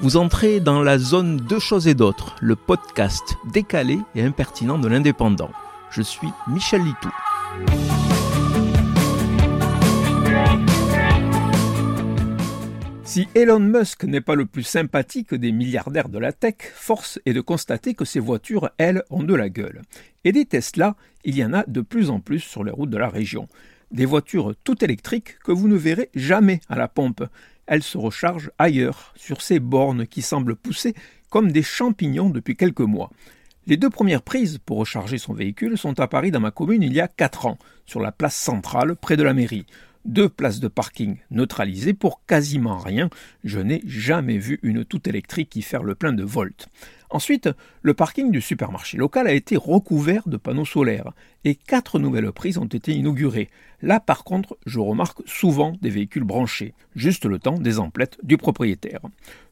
Vous entrez dans la zone Deux choses et d'autres, le podcast décalé et impertinent de l'indépendant. Je suis Michel Litou. Si Elon Musk n'est pas le plus sympathique des milliardaires de la tech, force est de constater que ces voitures, elles, ont de la gueule. Et des Tesla, il y en a de plus en plus sur les routes de la région. Des voitures toutes électriques que vous ne verrez jamais à la pompe. Elles se rechargent ailleurs, sur ces bornes qui semblent pousser comme des champignons depuis quelques mois. Les deux premières prises pour recharger son véhicule sont à Paris dans ma commune il y a quatre ans, sur la place centrale près de la mairie deux places de parking neutralisées pour quasiment rien. Je n'ai jamais vu une toute électrique qui faire le plein de volts. Ensuite, le parking du supermarché local a été recouvert de panneaux solaires et quatre nouvelles prises ont été inaugurées. Là, par contre, je remarque souvent des véhicules branchés, juste le temps des emplettes du propriétaire.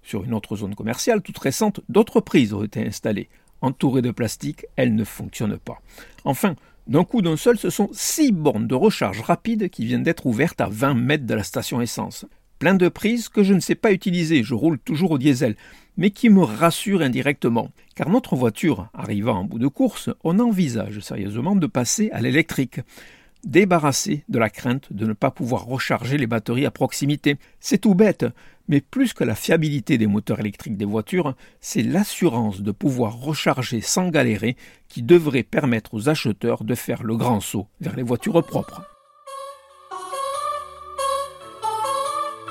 Sur une autre zone commerciale toute récente, d'autres prises ont été installées. Entourées de plastique, elles ne fonctionnent pas. Enfin, d'un coup d'un seul, ce sont six bornes de recharge rapide qui viennent d'être ouvertes à 20 mètres de la station essence. Plein de prises que je ne sais pas utiliser, je roule toujours au diesel, mais qui me rassurent indirectement. Car notre voiture arrivant en bout de course, on envisage sérieusement de passer à l'électrique débarrassé de la crainte de ne pas pouvoir recharger les batteries à proximité. C'est tout bête, mais plus que la fiabilité des moteurs électriques des voitures, c'est l'assurance de pouvoir recharger sans galérer qui devrait permettre aux acheteurs de faire le grand saut vers les voitures propres.